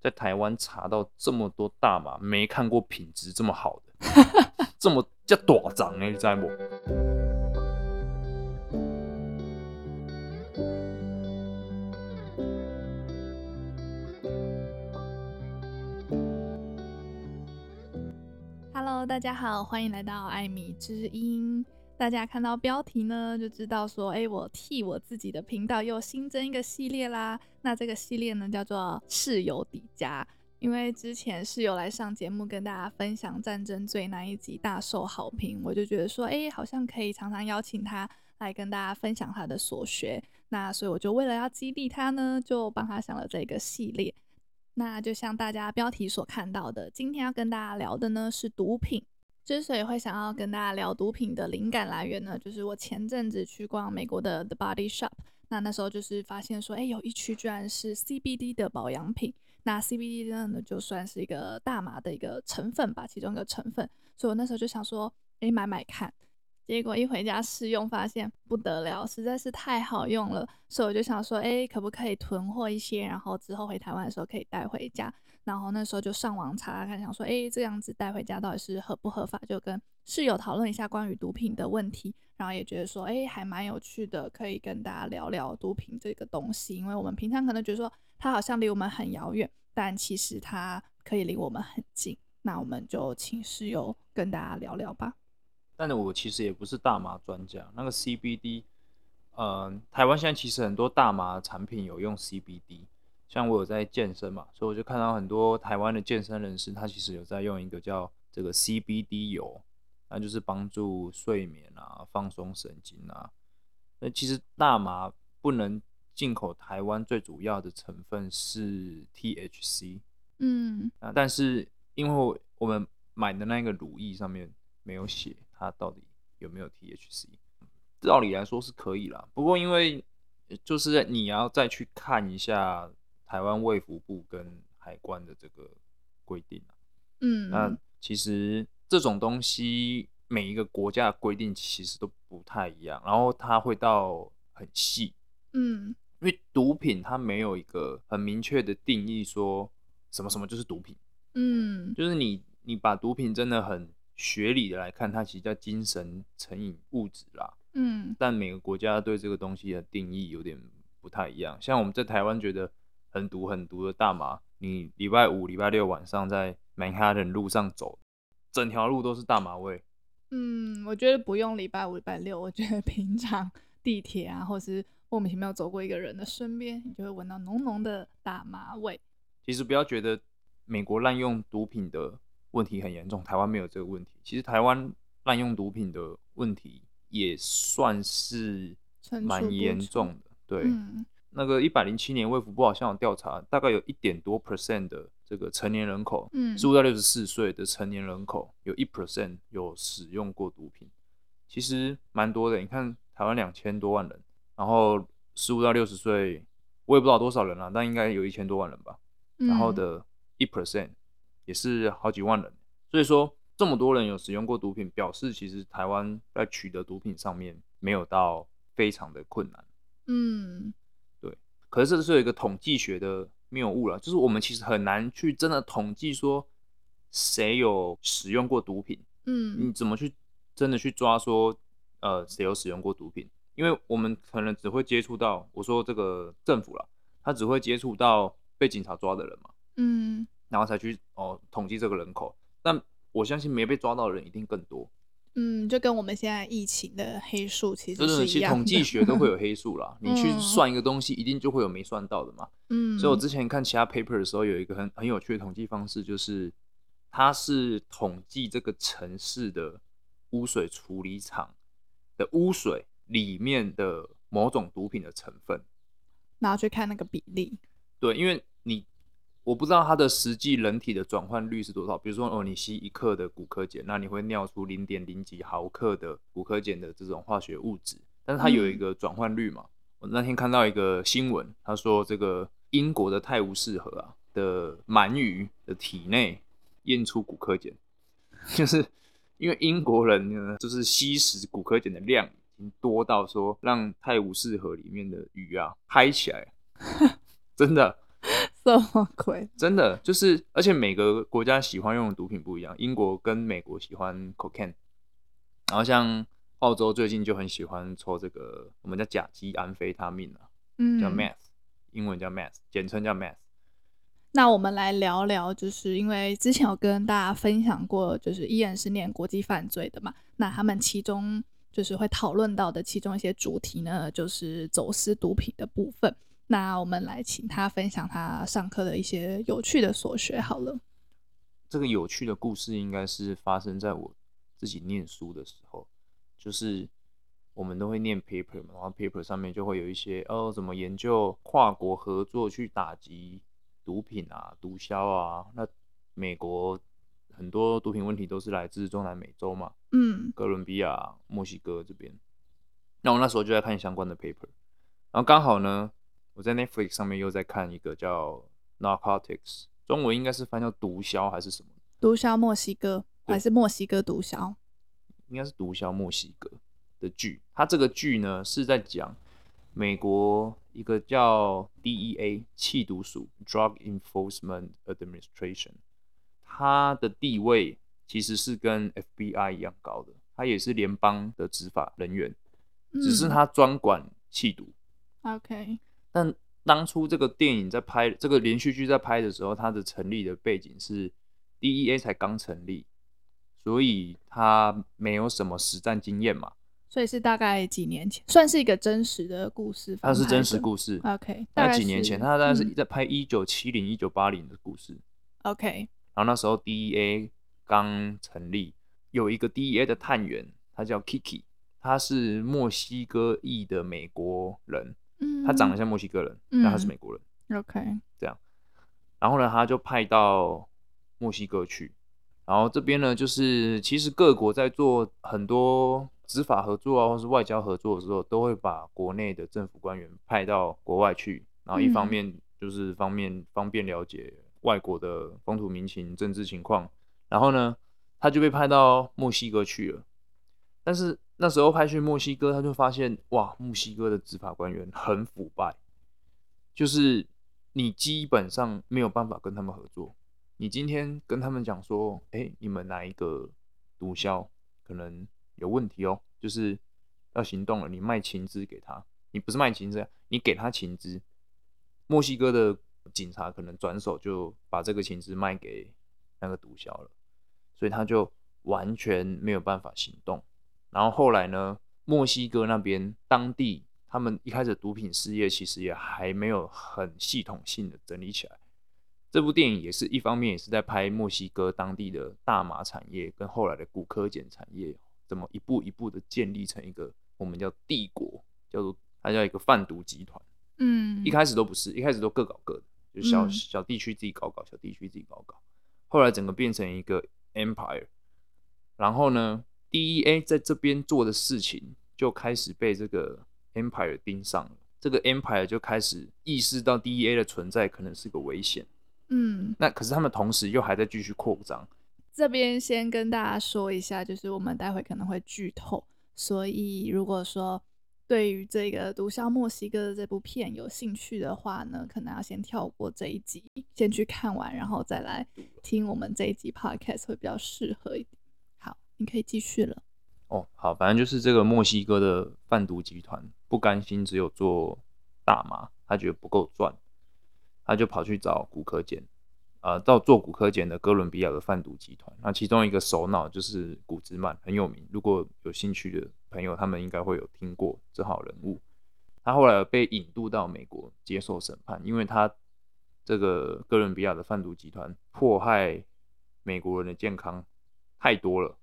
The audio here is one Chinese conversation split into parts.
在台湾查到这么多大麻，没看过品质这么好的，这么叫大张呢？你知不？Hello，大家好，欢迎来到艾米之音。大家看到标题呢，就知道说，哎，我替我自己的频道又新增一个系列啦。那这个系列呢，叫做室友底加。因为之前室友来上节目跟大家分享战争罪那一集大受好评，我就觉得说，哎，好像可以常常邀请他来跟大家分享他的所学。那所以我就为了要激励他呢，就帮他想了这个系列。那就像大家标题所看到的，今天要跟大家聊的呢是毒品。之所以会想要跟大家聊毒品的灵感来源呢，就是我前阵子去逛美国的 The Body Shop，那那时候就是发现说，哎，有一区居然是 CBD 的保养品。那 CBD 呢，就算是一个大麻的一个成分吧，其中一个成分。所以我那时候就想说，哎，买买看。结果一回家试用，发现不得了，实在是太好用了。所以我就想说，哎，可不可以囤货一些，然后之后回台湾的时候可以带回家。然后那时候就上网查看，想说，哎，这样子带回家到底是合不合法？就跟室友讨论一下关于毒品的问题，然后也觉得说，哎，还蛮有趣的，可以跟大家聊聊毒品这个东西。因为我们平常可能觉得说它好像离我们很遥远，但其实它可以离我们很近。那我们就请室友跟大家聊聊吧。但是我其实也不是大麻专家，那个 CBD，嗯、呃，台湾现在其实很多大麻产品有用 CBD。像我有在健身嘛，所以我就看到很多台湾的健身人士，他其实有在用一个叫这个 CBD 油，那就是帮助睡眠啊、放松神经啊。那其实大麻不能进口台湾，最主要的成分是 THC，嗯，啊，但是因为我们买的那个乳液上面没有写它到底有没有 THC，照理来说是可以啦，不过因为就是你要再去看一下。台湾卫福部跟海关的这个规定啊，嗯，那其实这种东西每一个国家的规定其实都不太一样，然后它会到很细，嗯，因为毒品它没有一个很明确的定义，说什么什么就是毒品，嗯，就是你你把毒品真的很学理的来看，它其实叫精神成瘾物质啦，嗯，但每个国家对这个东西的定义有点不太一样，像我们在台湾觉得。很毒很毒的大麻，你礼拜五、礼拜六晚上在曼哈顿路上走，整条路都是大麻味。嗯，我觉得不用礼拜五、礼拜六，我觉得 平常地铁啊，或是莫名其妙走过一个人的身边，你就会闻到浓浓的大麻味。其实不要觉得美国滥用毒品的问题很严重，台湾没有这个问题。其实台湾滥用毒品的问题也算是蛮严重的，对。嗯那个一百零七年卫福部好像有调查，大概有一点多 percent 的这个成年人口，嗯，十五到六十四岁的成年人口，有一 percent 有使用过毒品，其实蛮多的。你看台湾两千多万人，然后十五到六十岁，我也不知道多少人了，但应该有一千多万人吧。然后的一 percent 也是好几万人，所以说这么多人有使用过毒品，表示其实台湾在取得毒品上面没有到非常的困难，嗯。可是这是有一个统计学的谬误了，就是我们其实很难去真的统计说谁有使用过毒品，嗯，你怎么去真的去抓说呃谁有使用过毒品？因为我们可能只会接触到我说这个政府了，他只会接触到被警察抓的人嘛，嗯，然后才去哦统计这个人口，但我相信没被抓到的人一定更多。嗯，就跟我们现在疫情的黑数其实是一样的。就是其实统计学都会有 黑数啦，你去算一个东西，一定就会有没算到的嘛。嗯，所以我之前看其他 paper 的时候，有一个很很有趣的统计方式，就是它是统计这个城市的污水处理厂的污水里面的某种毒品的成分，然后去看那个比例。对，因为你。我不知道它的实际人体的转换率是多少。比如说，哦，你吸一克的骨科碱，那你会尿出零点零几毫克的骨科碱的这种化学物质，但是它有一个转换率嘛。我那天看到一个新闻，他说这个英国的泰晤士河啊的鳗鱼的体内验出骨科碱，就是因为英国人呢，就是吸食骨科碱的量已经多到说让泰晤士河里面的鱼啊嗨起来，真的。真的就是，而且每个国家喜欢用的毒品不一样。英国跟美国喜欢 cocaine，然后像澳洲最近就很喜欢抽这个，我们叫甲基安非他命啊，嗯，叫 meth，英文叫 meth，简称叫 meth。那我们来聊聊，就是因为之前有跟大家分享过，就是依然是念国际犯罪的嘛，那他们其中就是会讨论到的其中一些主题呢，就是走私毒品的部分。那我们来请他分享他上课的一些有趣的所学好了。这个有趣的故事应该是发生在我自己念书的时候，就是我们都会念 paper 嘛，然后 paper 上面就会有一些哦，怎么研究跨国合作去打击毒品啊、毒枭啊。那美国很多毒品问题都是来自中南美洲嘛，嗯，哥伦比亚、墨西哥这边。那我那时候就在看相关的 paper，然后刚好呢。我在 Netflix 上面又在看一个叫 Narcotics，中文应该是翻叫毒枭还是什么？毒枭墨西哥还是墨西哥毒枭？应该是毒枭墨西哥的剧。它这个剧呢是在讲美国一个叫 DEA 缉毒署 （Drug Enforcement Administration），它的地位其实是跟 FBI 一样高的，它也是联邦的执法人员，只是它专管缉毒。嗯、OK。但当初这个电影在拍，这个连续剧在拍的时候，它的成立的背景是 DEA 才刚成立，所以它没有什么实战经验嘛。所以是大概几年前，算是一个真实的故事。它是真实故事。OK，大概几年前，它大概是在拍一九七零、一九八零的故事。OK，然后那时候 DEA 刚成立，有一个 DEA 的探员，他叫 Kiki，他是墨西哥裔的美国人。他长得像墨西哥人，嗯、但他是美国人。OK，这样，然后呢，他就派到墨西哥去。然后这边呢，就是其实各国在做很多执法合作啊，或是外交合作的时候，都会把国内的政府官员派到国外去。然后一方面就是方便方便了解外国的风土民情、政治情况。然后呢，他就被派到墨西哥去了。但是那时候派去墨西哥，他就发现哇，墨西哥的执法官员很腐败，就是你基本上没有办法跟他们合作。你今天跟他们讲说，哎、你们哪一个毒枭可能有问题哦，就是要行动了，你卖情资给他，你不是卖情资，你给他情资，墨西哥的警察可能转手就把这个情资卖给那个毒枭了，所以他就完全没有办法行动。然后后来呢，墨西哥那边当地他们一开始毒品事业其实也还没有很系统性的整理起来。这部电影也是一方面也是在拍墨西哥当地的大麻产业跟后来的古柯碱产业怎么一步一步的建立成一个我们叫帝国，叫做它叫一个贩毒集团。嗯，一开始都不是，一开始都各搞各的，就小小地区自己搞搞，小地区自己搞搞。后来整个变成一个 empire，然后呢，DEA 在这边做的事情就开始被这个 Empire 盯上了，这个 Empire 就开始意识到 DEA 的存在可能是个危险。嗯，那可是他们同时又还在继续扩张。这边先跟大家说一下，就是我们待会可能会剧透，所以如果说对于这个《毒枭墨西哥》的这部片有兴趣的话呢，可能要先跳过这一集，先去看完，然后再来听我们这一集 Podcast 会比较适合一点。你可以继续了。哦，好，反正就是这个墨西哥的贩毒集团不甘心只有做大麻，他觉得不够赚，他就跑去找古柯碱，呃，到做古柯碱的哥伦比亚的贩毒集团。那其中一个首脑就是古兹曼，很有名。如果有兴趣的朋友，他们应该会有听过这号人物。他后来被引渡到美国接受审判，因为他这个哥伦比亚的贩毒集团迫害美国人的健康太多了。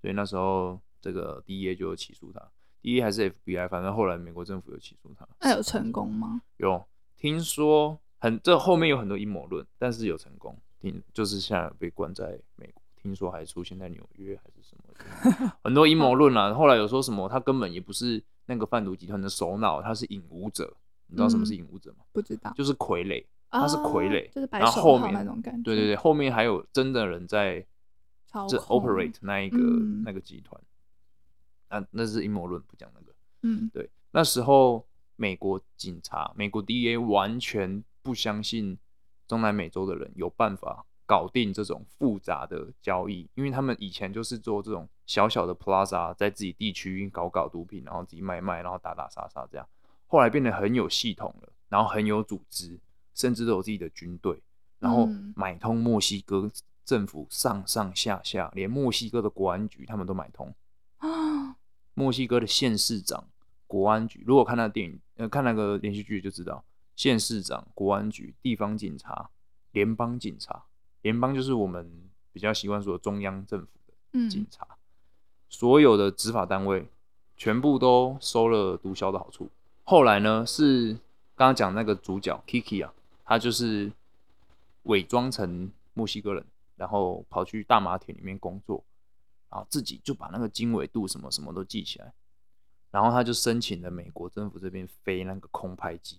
所以那时候，这个 DEA 就起诉他，DEA 还是 FBI，反正后来美国政府有起诉他。那有成功吗？有，听说很这后面有很多阴谋论，但是有成功，听就是现在被关在美国，听说还出现在纽约还是什么，很多阴谋论啊。后来有说什么他根本也不是那个贩毒集团的首脑，他是引武者，你知道什么是引武者吗？不知道，就是傀儡，他是傀儡，哦，就是白手套那种感觉。对对对，后面还有真的人在。这 operate 那一个、嗯、那个集团，那那是阴谋论，不讲那个。嗯，对，那时候美国警察、美国 DEA 完全不相信中南美洲的人有办法搞定这种复杂的交易，因为他们以前就是做这种小小的 plaza，在自己地区搞搞毒品，然后自己卖卖，然后打打杀杀这样。后来变得很有系统了，然后很有组织，甚至都有自己的军队，然后买通墨西哥政府上上下下，连墨西哥的国安局他们都买通。墨西哥的县市长、国安局，如果看那个电影，呃，看那个连续剧就知道。县市长、国安局、地方警察、联邦警察，联邦就是我们比较习惯说中央政府的警察，嗯、所有的执法单位全部都收了毒枭的好处。后来呢，是刚刚讲那个主角 Kiki 啊，他就是伪装成墨西哥人，然后跑去大麻田里面工作，然后自己就把那个经纬度什么什么都记起来，然后他就申请了美国政府这边飞那个空拍机。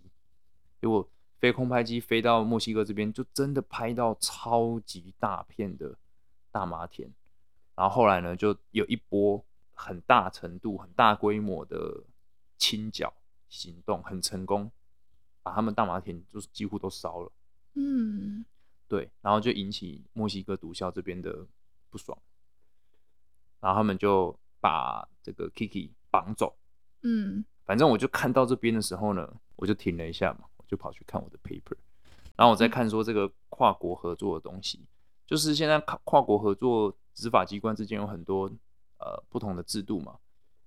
结果飞空拍机飞到墨西哥这边，就真的拍到超级大片的大麻田。然后后来呢，就有一波很大程度、很大规模的清剿行动，很成功，把他们大麻田就是几乎都烧了。嗯，对，然后就引起墨西哥毒枭这边的不爽，然后他们就把这个 Kiki 绑走。嗯，反正我就看到这边的时候呢，我就停了一下嘛。我就跑去看我的 paper，然后我在看说这个跨国合作的东西，就是现在跨跨国合作执法机关之间有很多呃不同的制度嘛，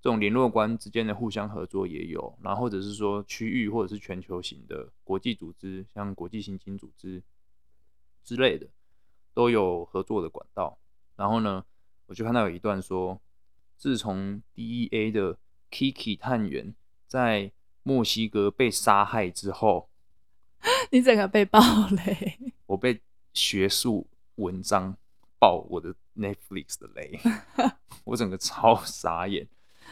这种联络官之间的互相合作也有，然后或者是说区域或者是全球型的国际组织，像国际刑警组织之类的都有合作的管道。然后呢，我就看到有一段说，自从 DEA 的 Kiki 探员在墨西哥被杀害之后。你整个被爆雷，我被学术文章爆我的 Netflix 的雷，我整个超傻眼。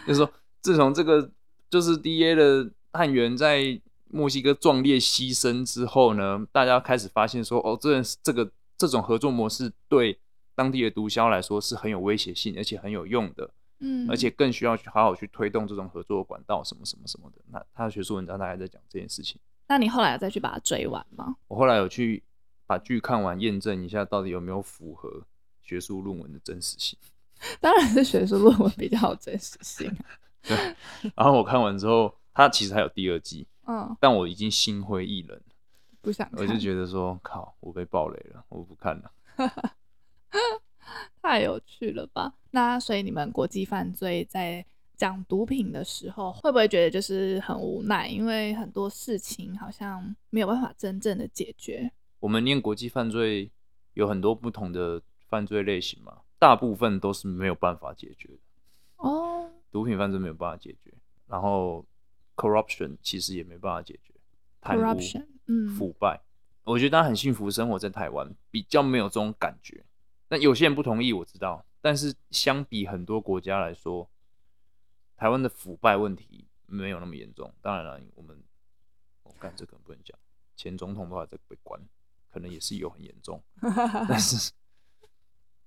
就是说，自从这个就是 DEA 的探员在墨西哥壮烈牺牲之后呢，大家开始发现说，哦，这这个这种合作模式对当地的毒枭来说是很有威胁性，而且很有用的，嗯，而且更需要去好好去推动这种合作的管道什么什么什么的。那他的学术文章大概在讲这件事情。那你后来有再去把它追完吗？我后来有去把剧看完，验证一下到底有没有符合学术论文的真实性。当然是学术论文比较有真实性。对。然后我看完之后，它其实还有第二季。嗯。但我已经心灰意冷，不想看。我就觉得说，靠，我被暴雷了，我不看了。太有趣了吧？那所以你们国际犯罪在。讲毒品的时候，会不会觉得就是很无奈？因为很多事情好像没有办法真正的解决。我们念国际犯罪有很多不同的犯罪类型嘛，大部分都是没有办法解决的。哦，毒品犯罪没有办法解决，然后 corruption 其实也没办法解决，贪污嗯，腐败。我觉得大家很幸福，生活在台湾比较没有这种感觉。那有些人不同意，我知道，但是相比很多国家来说。台湾的腐败问题没有那么严重，当然了，我们我干这个不能讲，前总统的话在被关，可能也是有很严重，但是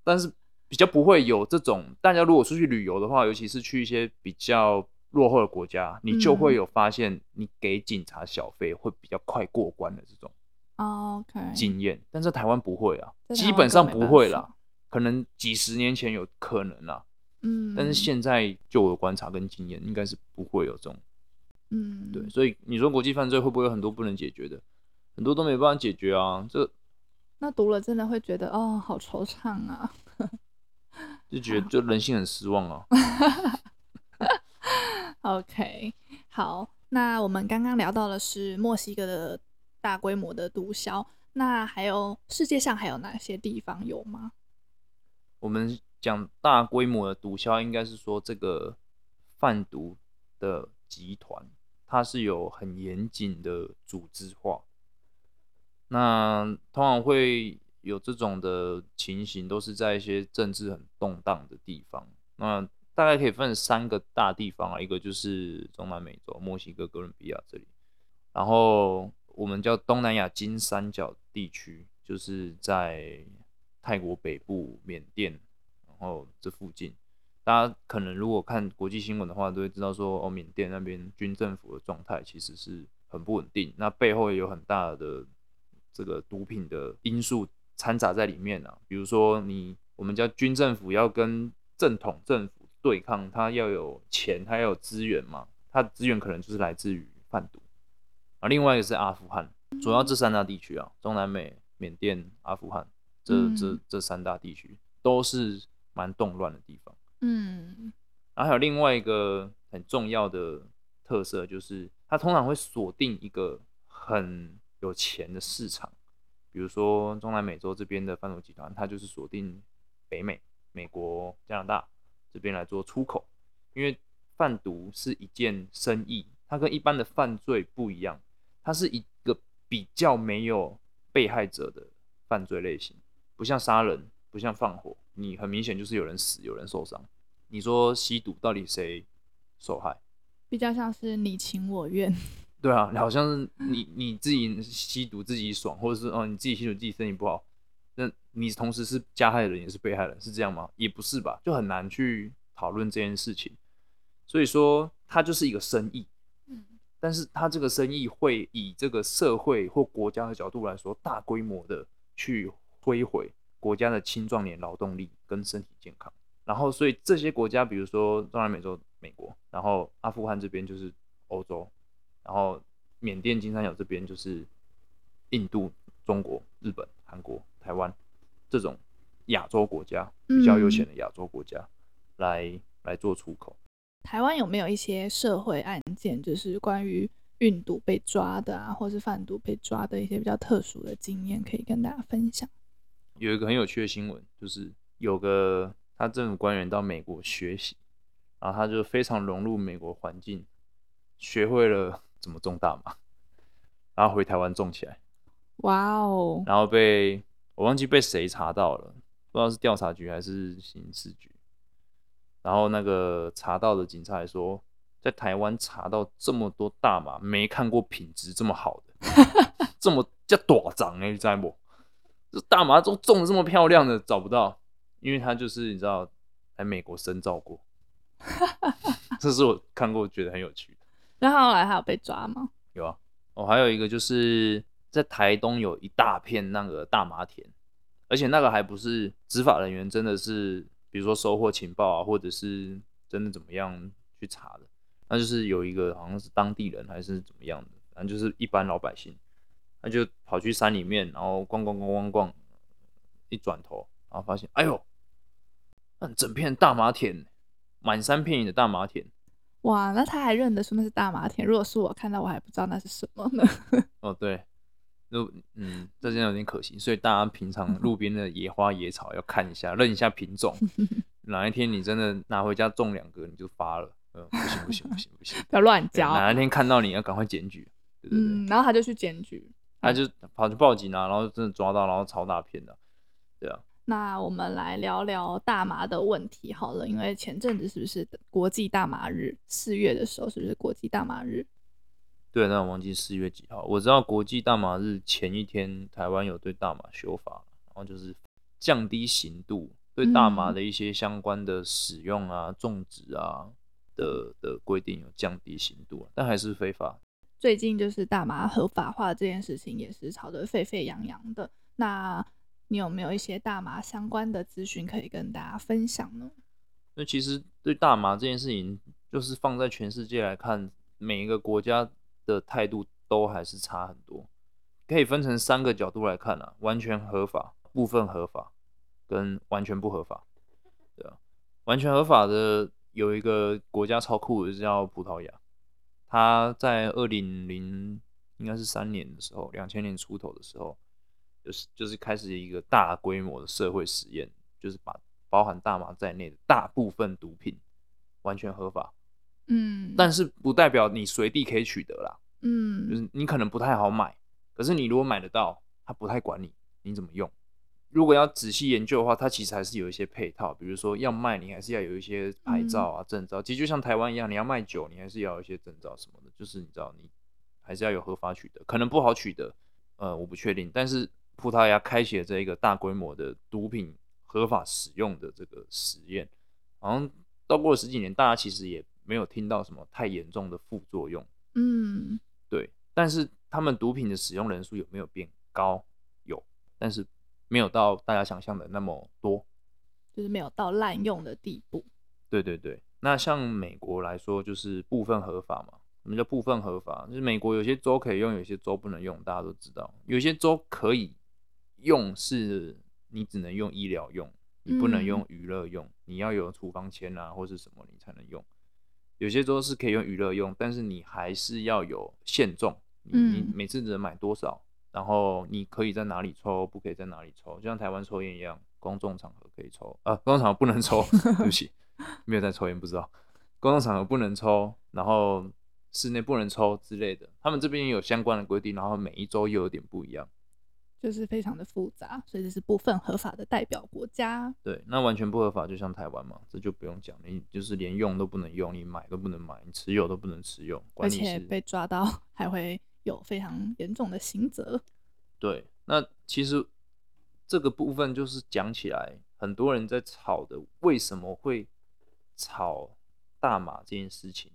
但是比较不会有这种，大家如果出去旅游的话，尤其是去一些比较落后的国家，你就会有发现，你给警察小费会比较快过关的这种经验，但是台湾不会啊，基本上不会啦，可能几十年前有可能啦。嗯，但是现在就我的观察跟经验，应该是不会有这种，嗯，对，所以你说国际犯罪会不会有很多不能解决的？很多都没办法解决啊。这那读了真的会觉得哦，好惆怅啊，就觉得就人性很失望啊。OK，好，那我们刚刚聊到的是墨西哥的大规模的毒枭，那还有世界上还有哪些地方有吗？我们。讲大规模的毒枭，应该是说这个贩毒的集团，它是有很严谨的组织化。那通常会有这种的情形，都是在一些政治很动荡的地方。那大概可以分三个大地方啊，一个就是中南美洲，墨西哥、哥伦比亚这里。然后我们叫东南亚金三角地区，就是在泰国北部、缅甸。然后这附近，大家可能如果看国际新闻的话，都会知道说，哦，缅甸那边军政府的状态其实是很不稳定，那背后也有很大的这个毒品的因素掺杂在里面啊。比如说你我们叫军政府要跟正统政府对抗，他要有钱，他要有资源嘛，他的资源可能就是来自于贩毒啊。另外一个是阿富汗，主要这三大地区啊，中南美、缅甸、阿富汗这这这三大地区都是蛮动乱的地方。嗯，然后还有另外一个很重要的特色，就是它通常会锁定一个很有钱的市场，比如说中南美洲这边的贩毒集团，它就是锁定北美、美国、加拿大这边来做出口，因为贩毒是一件生意，它跟一般的犯罪不一样，它是一个比较没有被害者的犯罪类型，不像杀人，不像放火，你很明显就是有人死，有人受伤。你说吸毒到底谁受害？比较像是你情我愿。对啊，好像是你你自己吸毒自己爽，或者是哦你自己吸毒自己身体不好，那你同时是加害人也是被害人，是这样吗？也不是吧，就很难去讨论这件事情。所以说，它就是一个生意。嗯，但是它这个生意会以这个社会或国家的角度来说，大规模的去摧毁国家的青壮年劳动力跟身体健康。然后，所以这些国家，比如说中南美洲、美国，然后阿富汗这边就是欧洲，然后缅甸、金三角这边就是印度、中国、日本、韩国、台湾这种亚洲国家比较有钱的亚洲国家来、嗯、来做出口。台湾有没有一些社会案件，就是关于运毒被抓的啊，或是贩毒被抓的一些比较特殊的经验，可以跟大家分享？有一个很有趣的新闻，就是有个。他政府官员到美国学习，然后他就非常融入美国环境，学会了 怎么种大麻，然后回台湾种起来。哇哦！然后被我忘记被谁查到了，不知道是调查局还是刑事局。然后那个查到的警察还说，在台湾查到这么多大麻，没看过品质这么好的，这么叫大长哎，你知道不？这大麻都种的这么漂亮的，找不到。因为他就是你知道，来美国深造过，这是我看过觉得很有趣的。那后来还有被抓吗？有啊，哦，还有一个就是在台东有一大片那个大麻田，而且那个还不是执法人员真的是，比如说收获情报啊，或者是真的怎么样去查的，那就是有一个好像是当地人还是怎么样的，反正就是一般老百姓，他就跑去山里面，然后逛逛逛逛逛，一转头，然后发现，哎呦！那整片大麻田，满山遍野的大麻田。哇，那他还认得出那是大麻田？如果是我看到，我还不知道那是什么呢。哦，对，那嗯，这真的有点可惜。所以大家平常路 边的野花野草要看一下，认一下品种。哪一天你真的拿回家种两个，你就发了。嗯，不行不行不行不行，不要乱交。哪一天看到你要赶快检举。对对对，嗯，然后他就去检举，他就跑去报警啊，然后真的抓到，然后超大片的，对啊。那我们来聊聊大麻的问题好了，因为前阵子是不是国际大麻日？四月的时候是不是国际大麻日？对，那我忘记四月几号。我知道国际大麻日前一天，台湾有对大麻修法，然后就是降低刑度，对大麻的一些相关的使用啊、嗯、种植啊的的规定有降低刑度，但还是非法。最近就是大麻合法化这件事情也是吵得沸沸扬扬的。那你有没有一些大麻相关的资讯可以跟大家分享呢？那其实对大麻这件事情，就是放在全世界来看，每一个国家的态度都还是差很多。可以分成三个角度来看啊，完全合法、部分合法跟完全不合法。对啊，完全合法的有一个国家超酷的，是叫葡萄牙。它在二零零应该是三年的时候，两千年出头的时候。就是就是开始一个大规模的社会实验，就是把包含大麻在内的大部分毒品完全合法，嗯，但是不代表你随地可以取得啦，嗯，就是你可能不太好买，可是你如果买得到，他不太管你你怎么用。如果要仔细研究的话，它其实还是有一些配套，比如说要卖你还是要有一些牌照啊、证照，其实就像台湾一样，你要卖酒，你还是要有一些证照什么的，就是你知道你还是要有合法取得，可能不好取得，呃，我不确定，但是。葡萄牙开启了这一个大规模的毒品合法使用的这个实验，好像到过了十几年，大家其实也没有听到什么太严重的副作用。嗯，对。但是他们毒品的使用人数有没有变高，有，但是没有到大家想象的那么多，就是没有到滥用的地步。对对对，那像美国来说，就是部分合法嘛。什么叫部分合法？就是美国有些州可以用，有些州不能用，大家都知道。有些州可以用，是你只能用医疗用，你不能用娱乐用，嗯、你要有处方签啊或是什么你才能用。有些州是可以用娱乐用，但是你还是要有限重，你你每次只能买多少，然后你可以在哪里抽，不可以在哪里抽，就像台湾抽烟一样，公众场合可以抽，啊，公众场合不能抽，对不起，没有在抽烟，不知道，公众场合不能抽，然后。室内不能抽之类的，他们这边也有相关的规定，然后每一周又有点不一样，就是非常的复杂，所以这是部分合法的代表国家。对，那完全不合法，就像台湾嘛，这就不用讲，你就是连用都不能用，你买都不能买，你持有都不能持有，而且被抓到 还会有非常严重的刑责。对，那其实这个部分就是讲起来，很多人在吵的，为什么会吵大麻这件事情？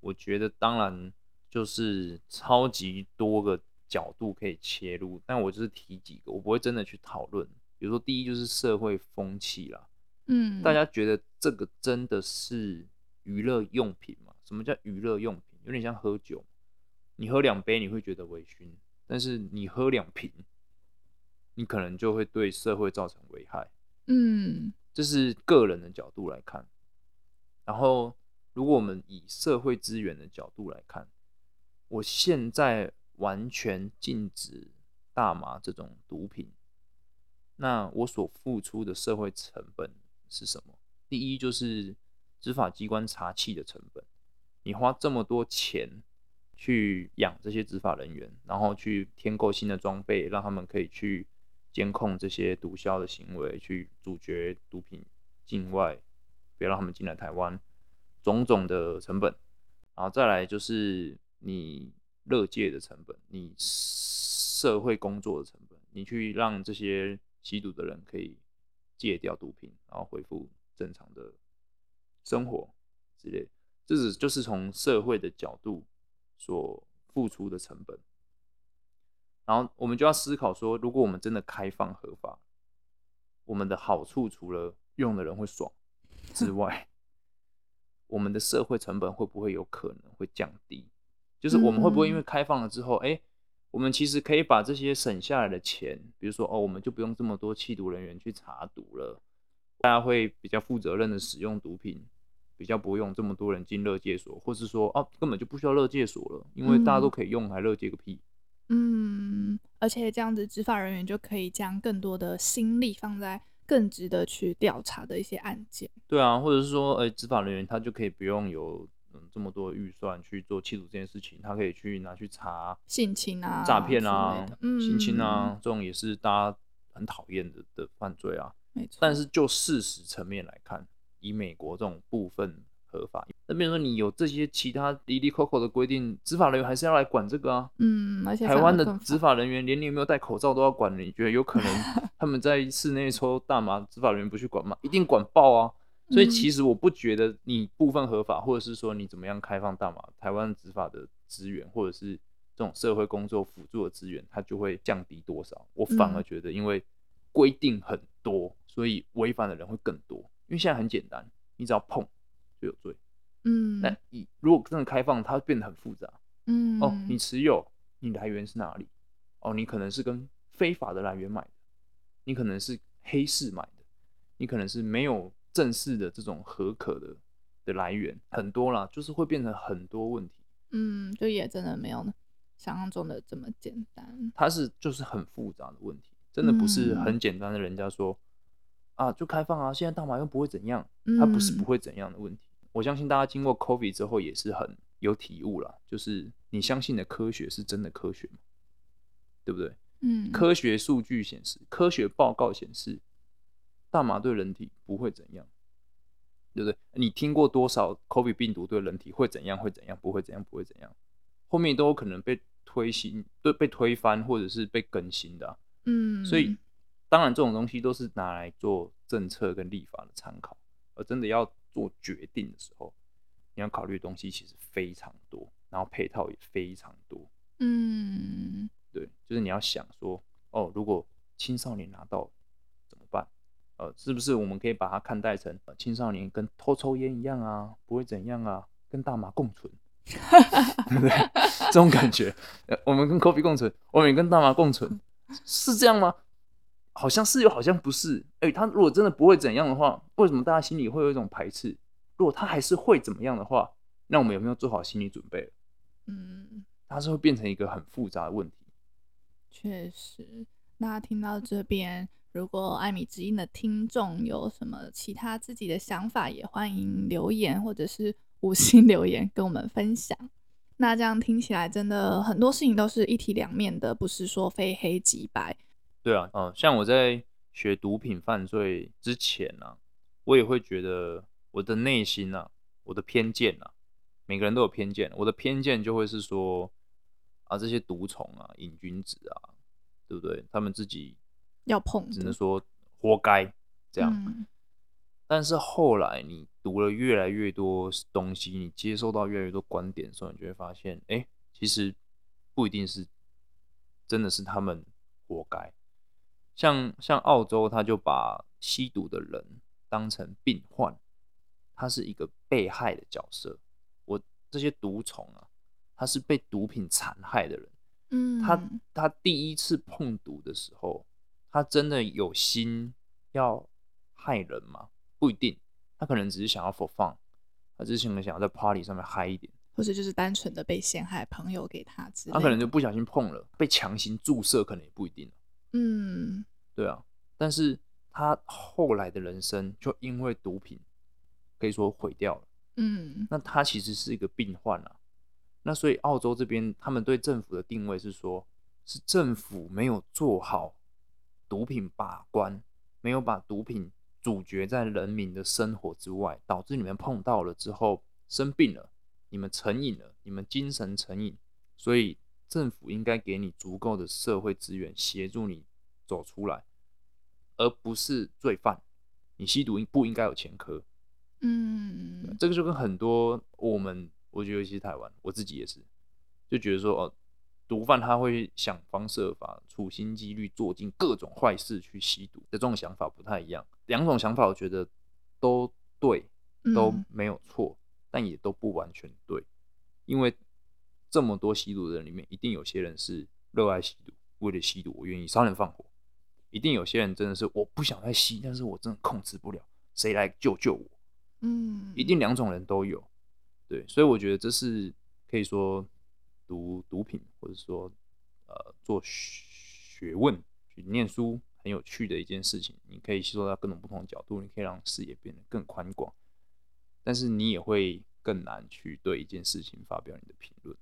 我觉得当然就是超级多个角度可以切入，但我就是提几个，我不会真的去讨论。比如说，第一就是社会风气啦，嗯，大家觉得这个真的是娱乐用品吗？什么叫娱乐用品？有点像喝酒，你喝两杯你会觉得微醺，但是你喝两瓶，你可能就会对社会造成危害。嗯，这是个人的角度来看，然后。如果我们以社会资源的角度来看，我现在完全禁止大麻这种毒品，那我所付出的社会成本是什么？第一就是执法机关查缉的成本，你花这么多钱去养这些执法人员，然后去添购新的装备，让他们可以去监控这些毒枭的行为，去阻绝毒品境外，别让他们进来台湾。种种的成本，然后再来就是你乐戒的成本，你社会工作的成本，你去让这些吸毒的人可以戒掉毒品，然后恢复正常的生活之类，这是就是从社会的角度所付出的成本。然后我们就要思考说，如果我们真的开放合法，我们的好处除了用的人会爽之外，我们的社会成本会不会有可能会降低？就是我们会不会因为开放了之后，哎、欸，我们其实可以把这些省下来的钱，比如说哦，我们就不用这么多缉毒人员去查毒了，大家会比较负责任的使用毒品，比较不用这么多人进乐界所，或是说哦，根本就不需要乐界所了，因为大家都可以用，还乐界个屁。嗯，而且这样子执法人员就可以将更多的心力放在。更值得去调查的一些案件，对啊，或者是说，哎、欸，执法人员他就可以不用有嗯这么多预算去做缉毒这件事情，他可以去拿去查性侵啊、诈骗啊、嗯、性侵啊，这种也是大家很讨厌的的犯罪啊。没错。但是就事实层面来看，以美国这种部分。合法，那比如说你有这些其他哩哩抠抠的规定，执法人员还是要来管这个啊。嗯，而且台湾的执法人员连你有没有戴口罩都要管，你觉得有可能 他们在室内抽大麻，执法人员不去管吗？一定管爆啊！所以其实我不觉得你部分合法，或者是说你怎么样开放大麻，台湾执法的资源或者是这种社会工作辅助的资源，它就会降低多少？我反而觉得，因为规定很多，所以违反的人会更多。因为现在很简单，你只要碰。就有罪，嗯，那你如果真的开放，它变得很复杂，嗯，哦，你持有，你来源是哪里？哦，你可能是跟非法的来源买的，你可能是黑市买的，你可能是没有正式的这种合可的的来源，很多啦，就是会变成很多问题，嗯，就也真的没有想象中的这么简单，它是就是很复杂的问题，真的不是很简单的，人家说、嗯、啊，就开放啊，现在大麻又不会怎样，它不是不会怎样的问题。我相信大家经过 COVID 之后也是很有体悟了，就是你相信的科学是真的科学吗？对不对？嗯，科学数据显示，科学报告显示，大麻对人体不会怎样，对不对？你听过多少 COVID 病毒对人体会怎样？会怎样？不会怎样？不会怎样？后面都有可能被推新，对，被推翻或者是被更新的啊。嗯，所以当然这种东西都是拿来做政策跟立法的参考，而真的要。做决定的时候，你要考虑的东西其实非常多，然后配套也非常多。嗯，对，就是你要想说，哦，如果青少年拿到怎么办？呃，是不是我们可以把它看待成青少年跟偷抽烟一样啊，不会怎样啊，跟大麻共存，对不对？这种感觉，我们跟 coffee 共存，我们也跟大麻共存，是这样吗？好像是又好像不是。哎、欸，他如果真的不会怎样的话，为什么大家心里会有一种排斥？如果他还是会怎么样的话，那我们有没有做好心理准备？嗯，它是会变成一个很复杂的问题。确实，那听到这边。如果艾米之音的听众有什么其他自己的想法，也欢迎留言或者是五星留言跟我们分享。那这样听起来，真的很多事情都是一体两面的，不是说非黑即白。对啊，嗯，像我在学毒品犯罪之前呢、啊，我也会觉得我的内心啊，我的偏见啊，每个人都有偏见，我的偏见就会是说啊，这些毒虫啊、瘾君子啊，对不对？他们自己。要碰，只能说活该这样。嗯。但是后来你读了越来越多东西，你接受到越来越多观点的时候，你就会发现，哎、欸，其实不一定是真的是他们活该。像像澳洲，他就把吸毒的人当成病患，他是一个被害的角色。我这些毒虫啊，他是被毒品残害的人。嗯，他他第一次碰毒的时候。他真的有心要害人吗？不一定，他可能只是想要 for fun，他只是想想要在 party 上面嗨一点，或者就是单纯的被陷害，朋友给他之类，他可能就不小心碰了，被强行注射，可能也不一定。嗯，对啊，但是他后来的人生就因为毒品可以说毁掉了。嗯，那他其实是一个病患啊。那所以澳洲这边他们对政府的定位是说，是政府没有做好。毒品把关，没有把毒品阻绝在人民的生活之外，导致你们碰到了之后生病了，你们成瘾了，你们精神成瘾，所以政府应该给你足够的社会资源协助你走出来，而不是罪犯。你吸毒不应该有前科。嗯，这个就跟很多我们，我觉得尤其是台湾，我自己也是，就觉得说哦。毒贩他会想方设法、处心积虑做尽各种坏事去吸毒的这种想法不太一样。两种想法我觉得都对，都没有错，嗯，但也都不完全对。因为这么多吸毒的人里面，一定有些人是热爱吸毒，为了吸毒我愿意杀人放火；一定有些人真的是我不想再吸，但是我真的控制不了，谁来救救我？嗯，一定两种人都有。对，所以我觉得这是可以说。读毒品，或者说，呃，做学问去念书，很有趣的一件事情。你可以吸收到各种不同的角度，你可以让视野变得更宽广。但是你也会更难去对一件事情发表你的评论。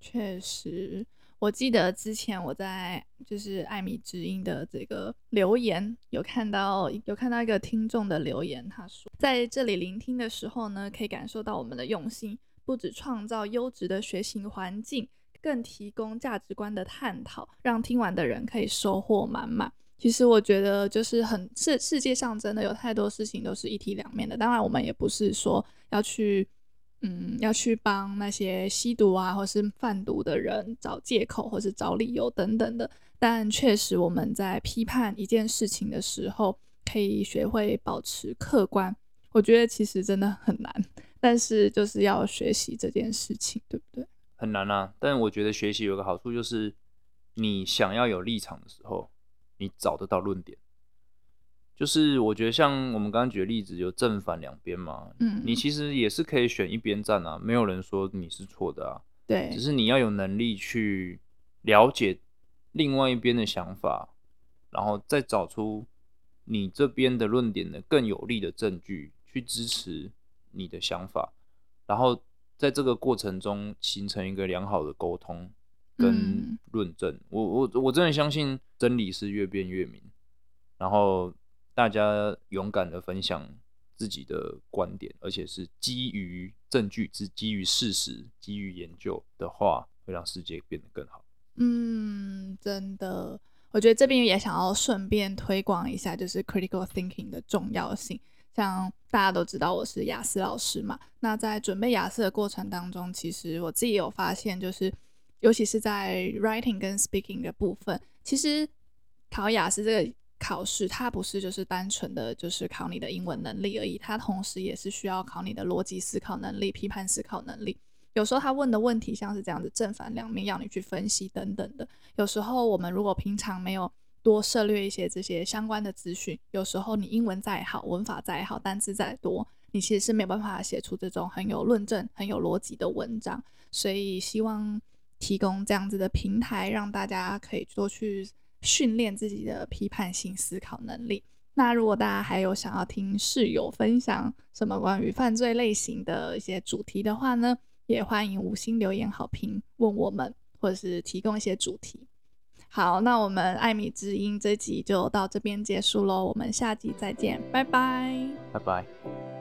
确实，我记得之前我在就是艾米之音的这个留言，有看到有看到一个听众的留言，他说在这里聆听的时候呢，可以感受到我们的用心。不止创造优质的学习环境，更提供价值观的探讨，让听完的人可以收获满满。其实我觉得，就是很世世界上真的有太多事情都是一体两面的。当然，我们也不是说要去，嗯，要去帮那些吸毒啊或是贩毒的人找借口或是找理由等等的。但确实，我们在批判一件事情的时候，可以学会保持客观。我觉得其实真的很难。但是就是要学习这件事情，对不对？很难啊，但我觉得学习有个好处，就是你想要有立场的时候，你找得到论点。就是我觉得像我们刚刚举的例子，有正反两边嘛，嗯，你其实也是可以选一边站啊，没有人说你是错的啊，对，只是你要有能力去了解另外一边的想法，然后再找出你这边的论点的更有力的证据去支持。你的想法，然后在这个过程中形成一个良好的沟通跟论证。嗯、我我我真的相信真理是越辩越明，然后大家勇敢的分享自己的观点，而且是基于证据、是基于事实、基于研究的话，会让世界变得更好。嗯，真的，我觉得这边也想要顺便推广一下，就是 critical thinking 的重要性。像大家都知道我是雅思老师嘛，那在准备雅思的过程当中，其实我自己有发现，就是尤其是在 writing 跟 speaking 的部分，其实考雅思这个考试，它不是就是单纯的就是考你的英文能力而已，它同时也是需要考你的逻辑思考能力、批判思考能力。有时候他问的问题像是这样子，正反两面要你去分析等等的。有时候我们如果平常没有多涉猎一些这些相关的资讯，有时候你英文再好，文法再好，单词再多，你其实是没有办法写出这种很有论证、很有逻辑的文章。所以希望提供这样子的平台，让大家可以多去训练自己的批判性思考能力。那如果大家还有想要听室友分享什么关于犯罪类型的一些主题的话呢，也欢迎五星留言好评问我们，或者是提供一些主题。好，那我们艾米之音这集就到这边结束喽，我们下集再见，拜拜，拜拜。